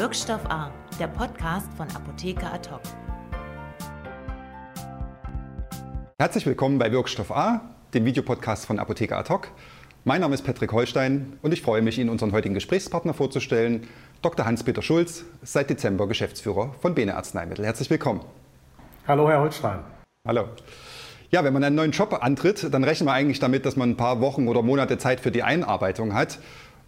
Wirkstoff A, der Podcast von Apotheker Ad Herzlich willkommen bei Wirkstoff A, dem Videopodcast von Apotheker Ad Mein Name ist Patrick Holstein und ich freue mich, Ihnen unseren heutigen Gesprächspartner vorzustellen, Dr. Hans-Peter Schulz, seit Dezember Geschäftsführer von Bene Arzneimittel. Herzlich willkommen. Hallo, Herr Holstein. Hallo. Ja, wenn man einen neuen Job antritt, dann rechnen wir eigentlich damit, dass man ein paar Wochen oder Monate Zeit für die Einarbeitung hat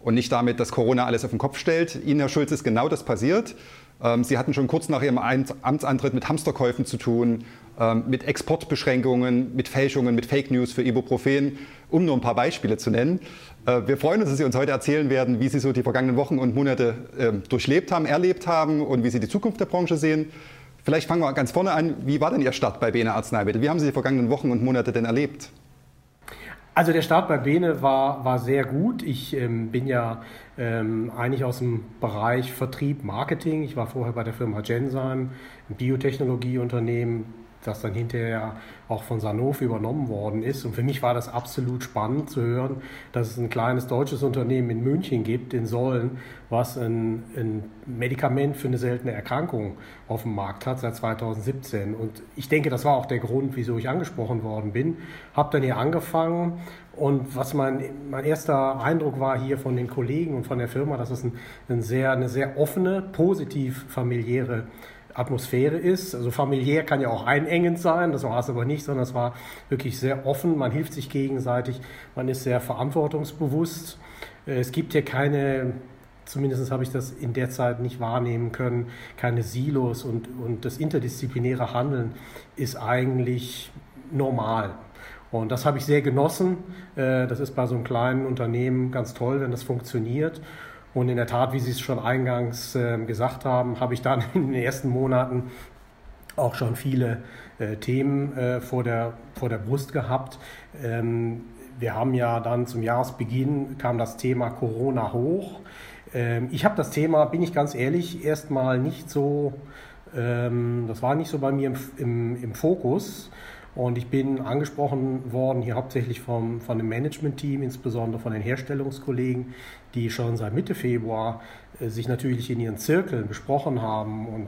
und nicht damit, dass Corona alles auf den Kopf stellt. Ihnen, Herr Schulz, ist genau das passiert. Ähm, Sie hatten schon kurz nach Ihrem Amtsantritt mit Hamsterkäufen zu tun, ähm, mit Exportbeschränkungen, mit Fälschungen, mit Fake News für Ibuprofen, um nur ein paar Beispiele zu nennen. Äh, wir freuen uns, dass Sie uns heute erzählen werden, wie Sie so die vergangenen Wochen und Monate ähm, durchlebt haben, erlebt haben und wie Sie die Zukunft der Branche sehen. Vielleicht fangen wir ganz vorne an. Wie war denn Ihr Start bei Bene Arzneimittel? Wie haben Sie die vergangenen Wochen und Monate denn erlebt? Also der Start bei Bene war, war sehr gut. Ich ähm, bin ja ähm, eigentlich aus dem Bereich Vertrieb, Marketing. Ich war vorher bei der Firma Genzyme, ein Biotechnologieunternehmen, das dann hinterher auch von Sanofi übernommen worden ist. Und für mich war das absolut spannend zu hören, dass es ein kleines deutsches Unternehmen in München gibt, in Sollen, was ein, ein Medikament für eine seltene Erkrankung auf dem Markt hat seit 2017. Und ich denke, das war auch der Grund, wieso ich angesprochen worden bin. Habe dann hier angefangen und was mein, mein erster Eindruck war hier von den Kollegen und von der Firma, dass es ein, ein sehr, eine sehr offene, positiv familiäre Atmosphäre ist. Also familiär kann ja auch einengend sein, das war es aber nicht, sondern es war wirklich sehr offen, man hilft sich gegenseitig, man ist sehr verantwortungsbewusst. Äh, es gibt hier keine, zumindest habe ich das in der Zeit nicht wahrnehmen können, keine Silos und, und das interdisziplinäre Handeln ist eigentlich normal. Und das habe ich sehr genossen. Äh, das ist bei so einem kleinen Unternehmen ganz toll, wenn das funktioniert. Und in der Tat, wie Sie es schon eingangs äh, gesagt haben, habe ich dann in den ersten Monaten auch schon viele äh, Themen äh, vor, der, vor der Brust gehabt. Ähm, wir haben ja dann zum Jahresbeginn kam das Thema Corona hoch. Ähm, ich habe das Thema, bin ich ganz ehrlich, erstmal nicht so, ähm, das war nicht so bei mir im, im, im Fokus. Und ich bin angesprochen worden, hier hauptsächlich vom, von dem Management-Team, insbesondere von den Herstellungskollegen, die schon seit Mitte Februar äh, sich natürlich in ihren Zirkeln besprochen haben und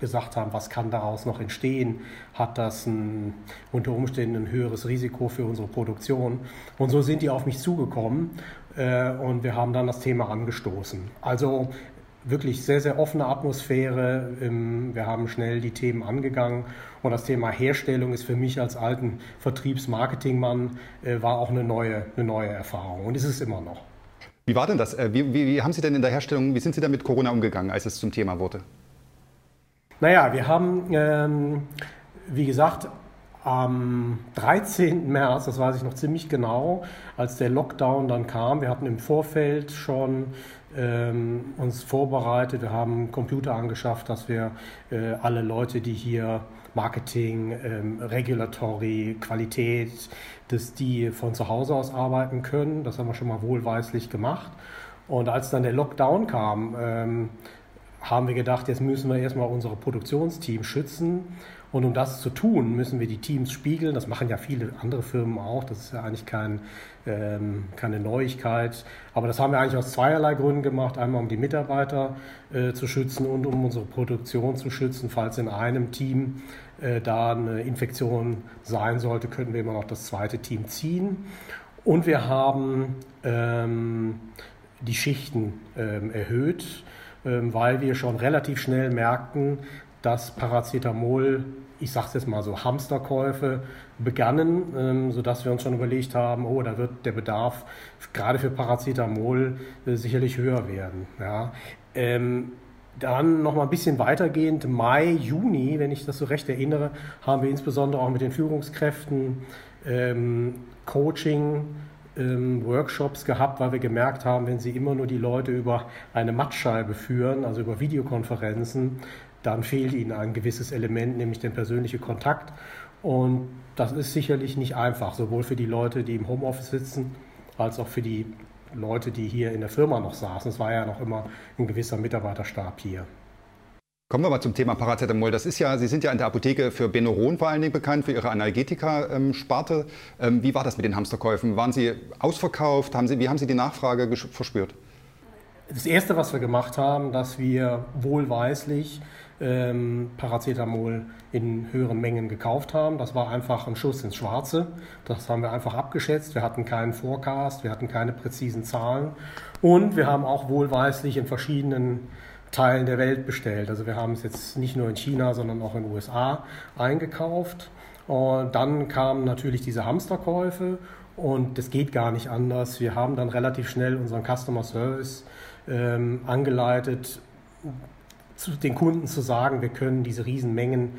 gesagt haben, was kann daraus noch entstehen, hat das ein, unter Umständen ein höheres Risiko für unsere Produktion. Und so sind die auf mich zugekommen äh, und wir haben dann das Thema angestoßen. Also wirklich sehr, sehr offene Atmosphäre. Wir haben schnell die Themen angegangen. Und das Thema Herstellung ist für mich als alten Vertriebsmarketingmann äh, war auch eine neue, eine neue Erfahrung und ist es immer noch. Wie war denn das? Äh, wie, wie, wie haben Sie denn in der Herstellung, wie sind Sie da mit Corona umgegangen, als es zum Thema wurde? Naja, wir haben, ähm, wie gesagt, am 13. März, das weiß ich noch ziemlich genau, als der Lockdown dann kam, wir hatten im Vorfeld schon ähm, uns vorbereitet, wir haben Computer angeschafft, dass wir äh, alle Leute, die hier Marketing, ähm, Regulatory, Qualität, dass die von zu Hause aus arbeiten können. Das haben wir schon mal wohlweislich gemacht. Und als dann der Lockdown kam, ähm, haben wir gedacht, jetzt müssen wir erstmal unsere Produktionsteam schützen und um das zu tun, müssen wir die Teams spiegeln. Das machen ja viele andere Firmen auch. Das ist ja eigentlich kein, ähm, keine Neuigkeit. Aber das haben wir eigentlich aus zweierlei Gründen gemacht. Einmal um die Mitarbeiter äh, zu schützen und um unsere Produktion zu schützen. Falls in einem Team äh, da eine Infektion sein sollte, könnten wir immer noch das zweite Team ziehen. Und wir haben ähm, die Schichten ähm, erhöht, ähm, weil wir schon relativ schnell merkten, dass Paracetamol ich sage es jetzt mal so, Hamsterkäufe begannen, ähm, sodass wir uns schon überlegt haben, oh, da wird der Bedarf gerade für Paracetamol äh, sicherlich höher werden. Ja. Ähm, dann noch mal ein bisschen weitergehend, Mai, Juni, wenn ich das so recht erinnere, haben wir insbesondere auch mit den Führungskräften ähm, Coaching, ähm, Workshops gehabt, weil wir gemerkt haben, wenn sie immer nur die Leute über eine Mattscheibe führen, also über Videokonferenzen, dann fehlt ihnen ein gewisses Element, nämlich der persönliche Kontakt. Und das ist sicherlich nicht einfach, sowohl für die Leute, die im Homeoffice sitzen, als auch für die Leute, die hier in der Firma noch saßen. Es war ja noch immer ein gewisser Mitarbeiterstab hier. Kommen wir mal zum Thema Paracetamol. Das ist ja, Sie sind ja in der Apotheke für Benuron vor allen Dingen bekannt, für Ihre Analgetika-Sparte. Ähm, wie war das mit den Hamsterkäufen? Waren Sie ausverkauft? Haben Sie, wie haben Sie die Nachfrage verspürt? Das Erste, was wir gemacht haben, dass wir wohlweislich ähm, Paracetamol in höheren Mengen gekauft haben. Das war einfach ein Schuss ins Schwarze. Das haben wir einfach abgeschätzt. Wir hatten keinen Forecast, wir hatten keine präzisen Zahlen und wir haben auch wohlweislich in verschiedenen Teilen der Welt bestellt. Also wir haben es jetzt nicht nur in China, sondern auch in den USA eingekauft. Und dann kamen natürlich diese Hamsterkäufe und das geht gar nicht anders. Wir haben dann relativ schnell unseren Customer Service ähm, angeleitet, zu den Kunden zu sagen, wir können diese Riesenmengen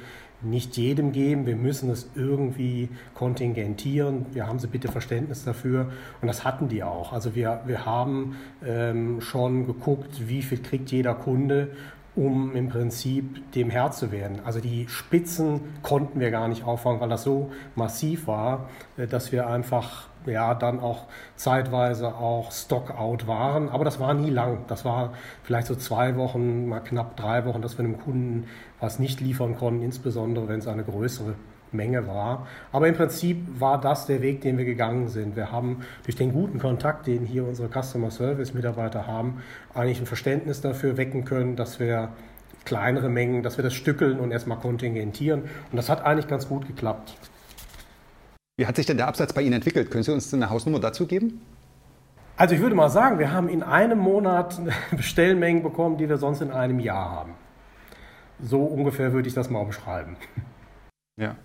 nicht jedem geben, wir müssen es irgendwie kontingentieren. Wir haben sie bitte Verständnis dafür und das hatten die auch. Also wir, wir haben ähm, schon geguckt, wie viel kriegt jeder Kunde um im Prinzip dem Herr zu werden. Also die Spitzen konnten wir gar nicht auffangen, weil das so massiv war, äh, dass wir einfach ja dann auch zeitweise auch Stockout waren. Aber das war nie lang. Das war vielleicht so zwei Wochen, mal knapp drei Wochen, dass wir einem Kunden was nicht liefern konnten, insbesondere wenn es eine größere Menge war. Aber im Prinzip war das der Weg, den wir gegangen sind. Wir haben durch den guten Kontakt, den hier unsere Customer Service Mitarbeiter haben, eigentlich ein Verständnis dafür wecken können, dass wir kleinere Mengen, dass wir das stückeln und erstmal kontingentieren. Und das hat eigentlich ganz gut geklappt. Wie hat sich denn der Absatz bei Ihnen entwickelt? Können Sie uns eine Hausnummer dazu geben? Also ich würde mal sagen, wir haben in einem Monat Bestellmengen bekommen, die wir sonst in einem Jahr haben. So ungefähr würde ich das mal umschreiben. Ja.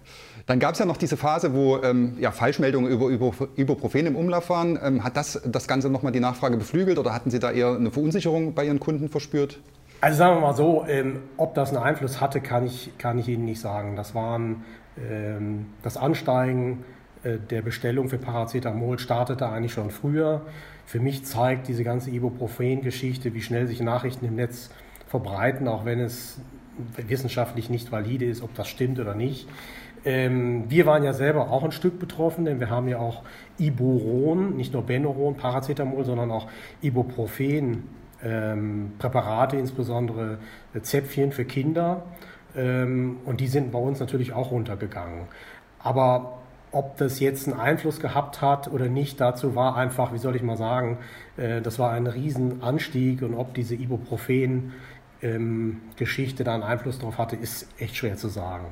Dann gab es ja noch diese Phase, wo ähm, ja, Falschmeldungen über, über Ibuprofen im Umlauf waren. Ähm, hat das das Ganze nochmal die Nachfrage beflügelt oder hatten Sie da eher eine Verunsicherung bei Ihren Kunden verspürt? Also sagen wir mal so, ähm, ob das einen Einfluss hatte, kann ich, kann ich Ihnen nicht sagen. Das waren ähm, das Ansteigen äh, der Bestellung für Paracetamol startete eigentlich schon früher. Für mich zeigt diese ganze Ibuprofen-Geschichte, wie schnell sich Nachrichten im Netz verbreiten, auch wenn es wissenschaftlich nicht valide ist, ob das stimmt oder nicht. Ähm, wir waren ja selber auch ein Stück betroffen, denn wir haben ja auch Iburon, nicht nur Benuron, Paracetamol, sondern auch Ibuprofen, ähm, Präparate, insbesondere Zäpfchen für Kinder. Ähm, und die sind bei uns natürlich auch runtergegangen. Aber ob das jetzt einen Einfluss gehabt hat oder nicht, dazu war einfach, wie soll ich mal sagen, äh, das war ein Riesenanstieg und ob diese Ibuprofen ähm, Geschichte da einen Einfluss darauf hatte, ist echt schwer zu sagen.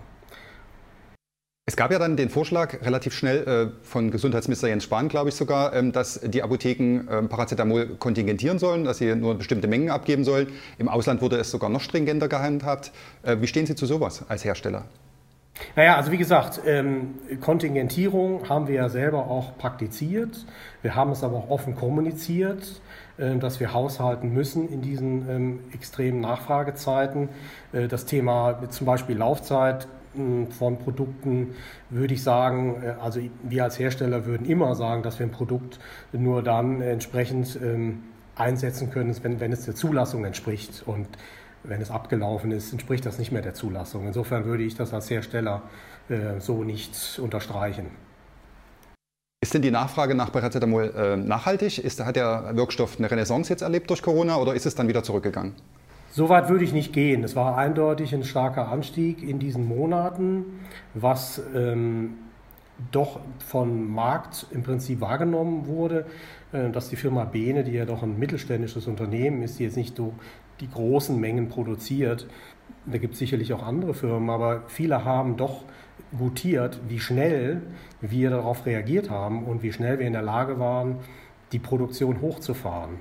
Es gab ja dann den Vorschlag relativ schnell äh, von Gesundheitsminister Jens Spahn, glaube ich sogar, ähm, dass die Apotheken äh, Paracetamol kontingentieren sollen, dass sie nur bestimmte Mengen abgeben sollen. Im Ausland wurde es sogar noch stringenter gehandhabt. Äh, wie stehen Sie zu sowas als Hersteller? Naja, also wie gesagt, ähm, Kontingentierung haben wir ja selber auch praktiziert. Wir haben es aber auch offen kommuniziert. Äh, dass wir haushalten müssen in diesen ähm, extremen Nachfragezeiten. Äh, das Thema zum Beispiel Laufzeit hm, von Produkten würde ich sagen, äh, also wir als Hersteller würden immer sagen, dass wir ein Produkt nur dann entsprechend ähm, einsetzen können, wenn, wenn es der Zulassung entspricht. Und wenn es abgelaufen ist, entspricht das nicht mehr der Zulassung. Insofern würde ich das als Hersteller so nicht unterstreichen. Ist denn die Nachfrage nach Paracetamol äh, nachhaltig? Ist, hat der Wirkstoff eine Renaissance jetzt erlebt durch Corona oder ist es dann wieder zurückgegangen? So weit würde ich nicht gehen. Es war eindeutig ein starker Anstieg in diesen Monaten, was ähm, doch vom Markt im Prinzip wahrgenommen wurde, äh, dass die Firma Bene, die ja doch ein mittelständisches Unternehmen ist, die jetzt nicht so die großen Mengen produziert, da gibt es sicherlich auch andere Firmen, aber viele haben doch gutiert, wie schnell wir darauf reagiert haben und wie schnell wir in der Lage waren, die Produktion hochzufahren.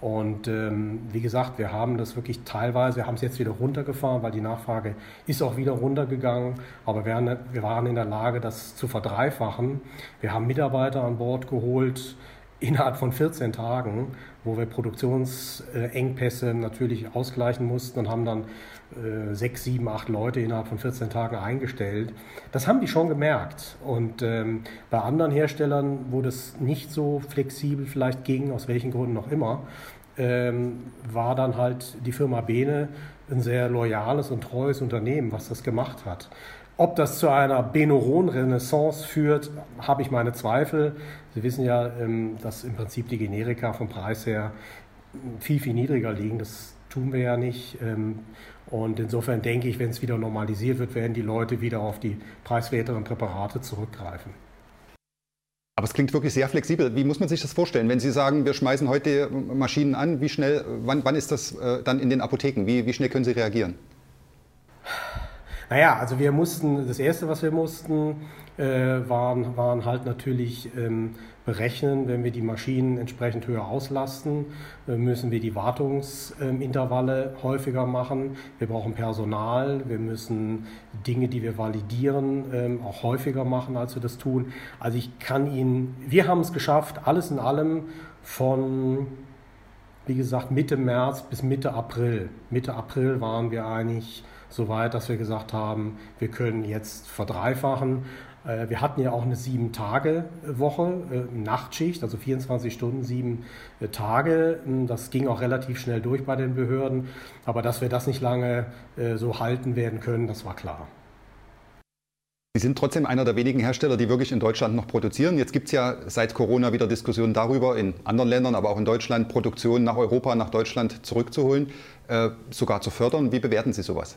Und ähm, wie gesagt, wir haben das wirklich teilweise, wir haben es jetzt wieder runtergefahren, weil die Nachfrage ist auch wieder runtergegangen. Aber wir, wir waren in der Lage, das zu verdreifachen. Wir haben Mitarbeiter an Bord geholt innerhalb von 14 Tagen, wo wir Produktionsengpässe natürlich ausgleichen mussten und haben dann äh, sechs, sieben, acht Leute innerhalb von 14 Tagen eingestellt. Das haben die schon gemerkt. Und ähm, bei anderen Herstellern, wo das nicht so flexibel vielleicht ging, aus welchen Gründen auch immer, ähm, war dann halt die Firma Bene ein sehr loyales und treues Unternehmen, was das gemacht hat. Ob das zu einer Benoron-Renaissance führt, habe ich meine Zweifel. Sie wissen ja, ähm, dass im Prinzip die Generika vom Preis her viel, viel niedriger liegen. Das tun wir ja nicht. Ähm, und insofern denke ich, wenn es wieder normalisiert wird, werden die Leute wieder auf die preiswerteren Präparate zurückgreifen. Aber es klingt wirklich sehr flexibel. Wie muss man sich das vorstellen? Wenn Sie sagen, wir schmeißen heute Maschinen an, wie schnell, wann, wann ist das äh, dann in den Apotheken? Wie, wie schnell können Sie reagieren? Naja, also wir mussten, das Erste, was wir mussten, äh, waren, waren halt natürlich ähm, berechnen, wenn wir die Maschinen entsprechend höher auslasten, äh, müssen wir die Wartungsintervalle häufiger machen. Wir brauchen Personal, wir müssen Dinge, die wir validieren, ähm, auch häufiger machen, als wir das tun. Also ich kann Ihnen, wir haben es geschafft, alles in allem von, wie gesagt, Mitte März bis Mitte April. Mitte April waren wir eigentlich so weit, dass wir gesagt haben, wir können jetzt verdreifachen. Äh, wir hatten ja auch eine sieben-Tage-Woche, äh, Nachtschicht, also 24 Stunden, sieben äh, Tage. Hm, das ging auch relativ schnell durch bei den Behörden. Aber dass wir das nicht lange so halten werden können, das war klar. Sie sind trotzdem einer der wenigen Hersteller, die wirklich in Deutschland noch produzieren. Jetzt gibt es ja seit Corona wieder Diskussionen darüber, in anderen Ländern, aber auch in Deutschland, Produktion nach Europa, nach Deutschland zurückzuholen, sogar zu fördern. Wie bewerten Sie sowas?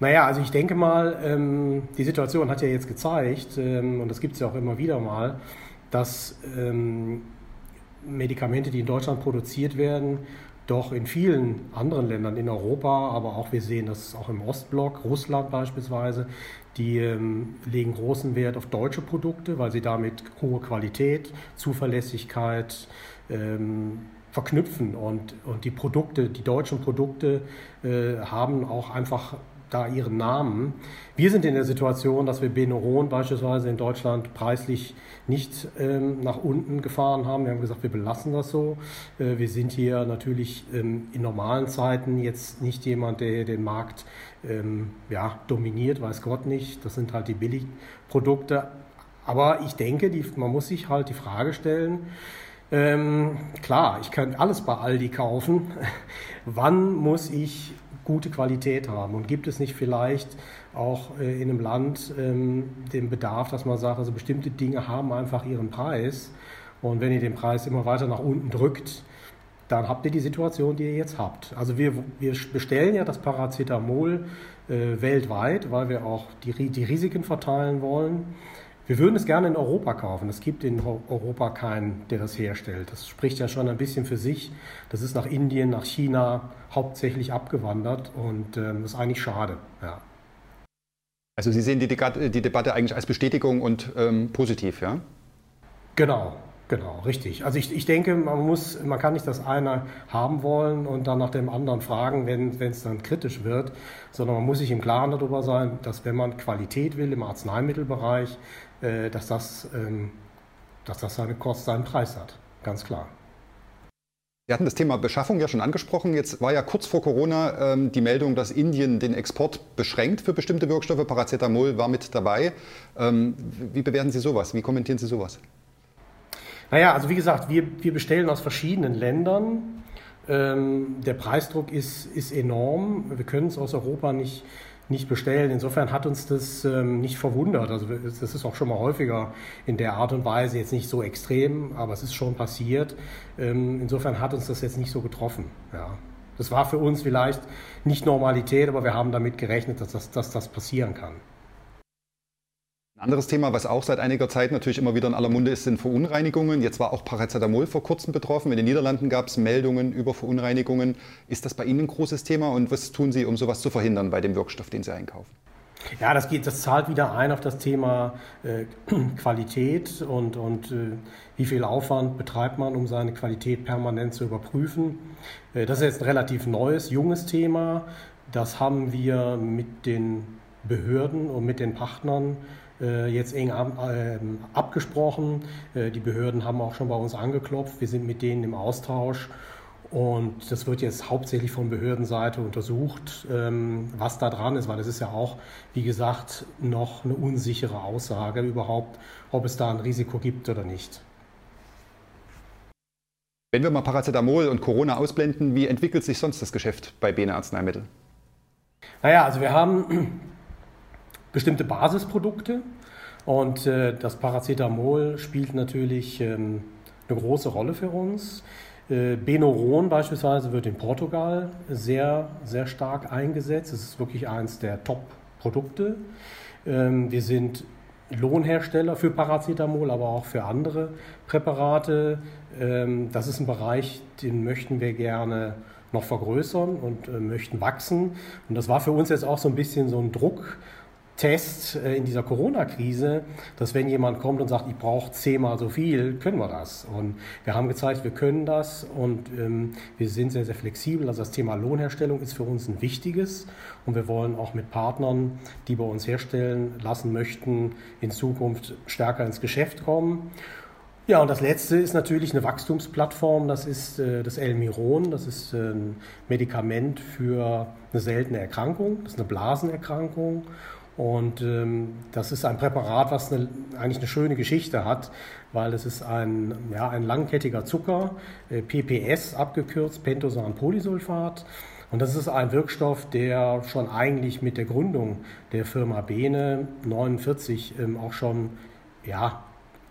Naja, also ich denke mal, ähm, die Situation hat ja jetzt gezeigt, ähm, und das gibt es ja auch immer wieder mal, dass ähm, Medikamente, die in Deutschland produziert werden, doch in vielen anderen Ländern in Europa, aber auch wir sehen das auch im Ostblock, Russland beispielsweise, die ähm, legen großen Wert auf deutsche Produkte, weil sie damit hohe Qualität, Zuverlässigkeit ähm, verknüpfen. Und, und die Produkte, die deutschen Produkte äh, haben auch einfach da ihren Namen. Wir sind in der Situation, dass wir Benuron beispielsweise in Deutschland preislich nicht ähm, nach unten gefahren haben. Wir haben gesagt, wir belassen das so. Äh, wir sind hier natürlich ähm, in normalen Zeiten jetzt nicht jemand, der den Markt ähm, ja, dominiert, weiß Gott nicht. Das sind halt die Billigprodukte. Aber ich denke, die, man muss sich halt die Frage stellen, ähm, klar, ich kann alles bei Aldi kaufen. Wann muss ich gute Qualität haben? Und gibt es nicht vielleicht auch äh, in einem Land ähm, den Bedarf, dass man sagt, also bestimmte Dinge haben einfach ihren Preis und wenn ihr den Preis immer weiter nach unten drückt, dann habt ihr die Situation, die ihr jetzt habt. Also wir, wir bestellen ja das Paracetamol äh, weltweit, weil wir auch die, die Risiken verteilen wollen. Wir würden es gerne in Europa kaufen. Es gibt in Europa keinen, der das herstellt. Das spricht ja schon ein bisschen für sich. Das ist nach Indien, nach China hauptsächlich abgewandert und ähm, das ist eigentlich schade. Ja. Also Sie sehen die, die, Debatte eigentlich als Bestätigung und ähm, positiv, ja? Genau, Genau, richtig. Also ich, ich denke, man muss, man kann nicht das eine haben wollen und dann nach dem anderen fragen, wenn es dann kritisch wird, sondern man muss sich im Klaren darüber sein, dass wenn man Qualität will im Arzneimittelbereich, äh, dass, das, ähm, dass das seine Kosten, seinen Preis hat. Ganz klar. Sie hatten das Thema Beschaffung ja schon angesprochen. Jetzt war ja kurz vor Corona ähm, die Meldung, dass Indien den Export beschränkt für bestimmte Wirkstoffe. Paracetamol war mit dabei. Ähm, wie bewerten Sie sowas? Wie kommentieren Sie sowas? Naja, also wie gesagt, wir, wir bestellen aus verschiedenen Ländern. Ähm, der Preisdruck ist, ist enorm. Wir können es aus Europa nicht, nicht bestellen. Insofern hat uns das ähm, nicht verwundert. Also das ist auch schon mal häufiger in der Art und Weise, jetzt nicht so extrem, aber es ist schon passiert. Ähm, insofern hat uns das jetzt nicht so getroffen. Ja. Das war für uns vielleicht nicht Normalität, aber wir haben damit gerechnet, dass das, dass das passieren kann. Anderes Thema, was auch seit einiger Zeit natürlich immer wieder in aller Munde ist, sind Verunreinigungen. Jetzt war auch Paracetamol vor kurzem betroffen. In den Niederlanden gab es Meldungen über Verunreinigungen. Ist das bei Ihnen ein großes Thema und was tun Sie, um sowas zu verhindern bei dem Wirkstoff, den Sie einkaufen? Ja, das, geht, das zahlt wieder ein auf das Thema äh, Qualität und, und äh, wie viel Aufwand betreibt man, um seine Qualität permanent zu überprüfen. Äh, das ist jetzt ein relativ neues, junges Thema. Das haben wir mit den Behörden und mit den Partnern jetzt eng ähm, abgesprochen. Äh, die Behörden haben auch schon bei uns angeklopft. Wir sind mit denen im Austausch. Und das wird jetzt hauptsächlich von Behördenseite untersucht, ähm, was da dran ist, weil es ist ja auch, wie gesagt, noch eine unsichere Aussage überhaupt, ob es da ein Risiko gibt oder nicht. Wenn wir mal Paracetamol und Corona ausblenden, wie entwickelt sich sonst das Geschäft bei Bene Arzneimittel? Naja, also wir haben bestimmte Basisprodukte. Und äh, das Paracetamol spielt natürlich ähm, eine große Rolle für uns. Äh, Benoron beispielsweise wird in Portugal sehr, sehr stark eingesetzt. Es ist wirklich eines der Top-Produkte. Ähm, wir sind Lohnhersteller für Paracetamol, aber auch für andere Präparate. Ähm, das ist ein Bereich, den möchten wir gerne noch vergrößern und äh, möchten wachsen. Und das war für uns jetzt auch so ein bisschen so ein Druck, Test äh, in dieser Corona-Krise, dass wenn jemand kommt und sagt, ich brauche zehnmal so viel, können wir das. Und wir haben gezeigt, wir können das und ähm, wir sind sehr, sehr flexibel. Also das Thema Lohnherstellung ist für uns ein wichtiges und wir wollen auch mit Partnern, die bei uns herstellen lassen möchten, in Zukunft stärker ins Geschäft kommen. Ja, und das letzte ist natürlich eine Wachstumsplattform. Das ist äh, das Elmiron. Das ist äh, ein Medikament für eine seltene Erkrankung. Das ist eine Blasenerkrankung. Und ähm, das ist ein Präparat, was eine, eigentlich eine schöne Geschichte hat, weil es ist ein, ja, ein langkettiger Zucker, äh, PPS abgekürzt, Pentosan-Polysulfat. Und das ist ein Wirkstoff, der schon eigentlich mit der Gründung der Firma Bene 49 ähm, auch schon ja,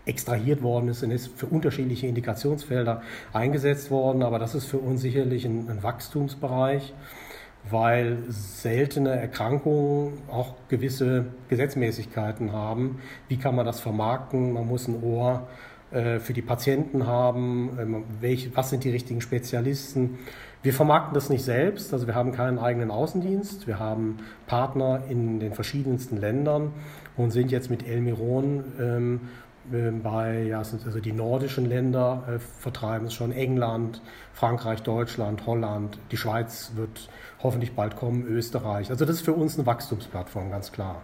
extrahiert worden ist und ist für unterschiedliche Indikationsfelder eingesetzt worden. Aber das ist für uns sicherlich ein, ein Wachstumsbereich weil seltene Erkrankungen auch gewisse Gesetzmäßigkeiten haben. Wie kann man das vermarkten? Man muss ein Ohr äh, für die Patienten haben. Ähm, welche, was sind die richtigen Spezialisten? Wir vermarkten das nicht selbst, also wir haben keinen eigenen Außendienst. Wir haben Partner in den verschiedensten Ländern und sind jetzt mit Elmiron ähm, bei, ja, also die nordischen Länder äh, vertreiben es schon, England, Frankreich, Deutschland, Holland, die Schweiz wird hoffentlich bald kommen, Österreich. Also das ist für uns eine Wachstumsplattform, ganz klar.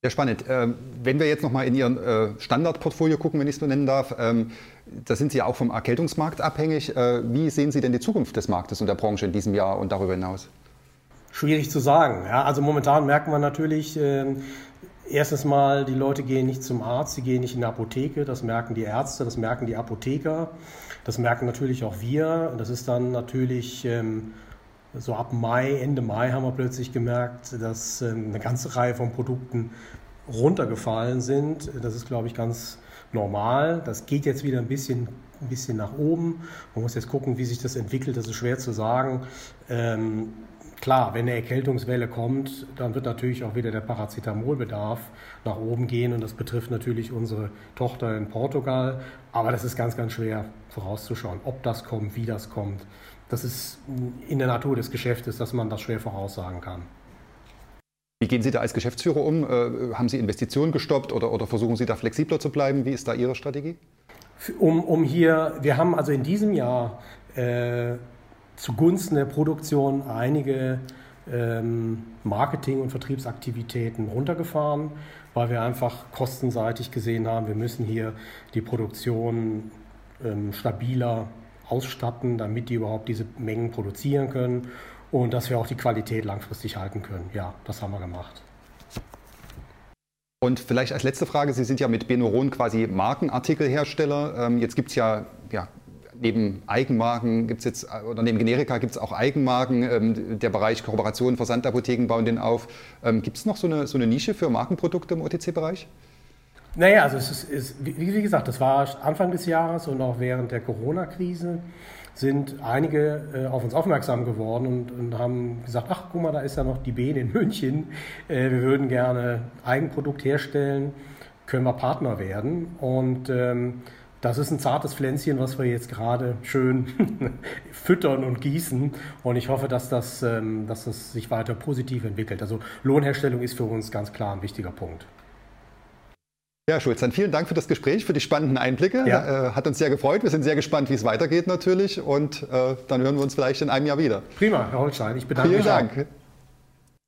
Sehr spannend. Ähm, wenn wir jetzt nochmal in Ihren äh, Standardportfolio gucken, wenn ich es so nennen darf, ähm, da sind Sie ja auch vom Erkältungsmarkt abhängig. Äh, wie sehen Sie denn die Zukunft des Marktes und der Branche in diesem Jahr und darüber hinaus? Schwierig zu sagen. Ja, also momentan merkt man natürlich, erstens mal, die Leute gehen nicht zum Arzt, sie gehen nicht in die Apotheke. Das merken die Ärzte, das merken die Apotheker. Das merken natürlich auch wir. Das ist dann natürlich ähm, so ab Mai, Ende Mai haben wir plötzlich gemerkt, dass ähm, eine ganze Reihe von Produkten runtergefallen sind. Das ist, glaube ich, ganz normal. Das geht jetzt wieder ein bisschen, ein bisschen nach oben. Man muss jetzt gucken, wie sich das entwickelt. Das ist schwer zu sagen. Ähm, Klar, wenn eine Erkältungswelle kommt, dann wird natürlich auch wieder der Paracetamolbedarf nach oben gehen und das betrifft natürlich unsere Tochter in Portugal. Aber das ist ganz, ganz schwer vorauszuschauen, ob das kommt, wie das kommt. Das ist in der Natur des Geschäftes, dass man das schwer voraussagen kann. Wie gehen Sie da als Geschäftsführer um? Äh, haben Sie Investitionen gestoppt oder, oder versuchen Sie da flexibler zu bleiben? Wie ist da Ihre Strategie? Um, um hier, wir haben also in diesem Jahr äh, zugunsten der Produktion einige ähm, Marketing- und Vertriebsaktivitäten runtergefahren, weil wir einfach kostenseitig gesehen haben, wir müssen hier die Produktion ähm, stabiler ausstatten, damit die überhaupt diese Mengen produzieren können und dass wir auch die Qualität langfristig halten können. Ja, das haben wir gemacht. Und vielleicht als letzte Frage, Sie sind ja mit Benoron quasi Markenartikelhersteller. Ähm, jetzt gibt es ja, ja neben Eigenmarken gibt es jetzt, oder neben Generika gibt es auch Eigenmarken. Ähm, der Bereich Kooperation, Versandapotheken bauen den auf. Ähm, gibt es noch so eine, so eine Nische für Markenprodukte im OTC-Bereich? Naja, also es ist, ist, wie, wie gesagt, das war Anfang des Jahres und auch während der Corona-Krise sind einige äh, auf uns aufmerksam geworden und, und, haben gesagt, ach guck mal, da ist ja noch die Bene in München, äh, wir würden gerne Eigenprodukt herstellen, können wir Partner werden und ähm, das ist ein zartes Pflänzchen, was wir jetzt gerade schön füttern und gießen. Und ich hoffe, dass das, ähm, dass das sich weiter positiv entwickelt. Also Lohnherstellung ist für uns ganz klar ein wichtiger Punkt. Ja, Schulz, dann vielen Dank für das Gespräch, für die spannenden Einblicke. Ja. Äh, hat uns sehr gefreut. Wir sind sehr gespannt, wie es weitergeht natürlich. Und äh, dann hören wir uns vielleicht in einem Jahr wieder. Prima, Herr Holstein. Ich bedanke vielen mich. Vielen Dank.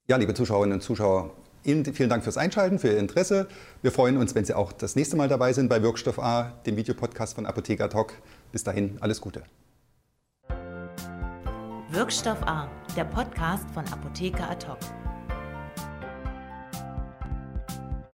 Ja, liebe Zuschauerinnen und Zuschauer, Ihnen vielen Dank fürs Einschalten, für Ihr Interesse. Wir freuen uns, wenn Sie auch das nächste Mal dabei sind bei Wirkstoff A, dem Videopodcast von Apotheker Talk. Bis dahin, alles Gute. Wirkstoff A, der Podcast von Apotheker Ad hoc.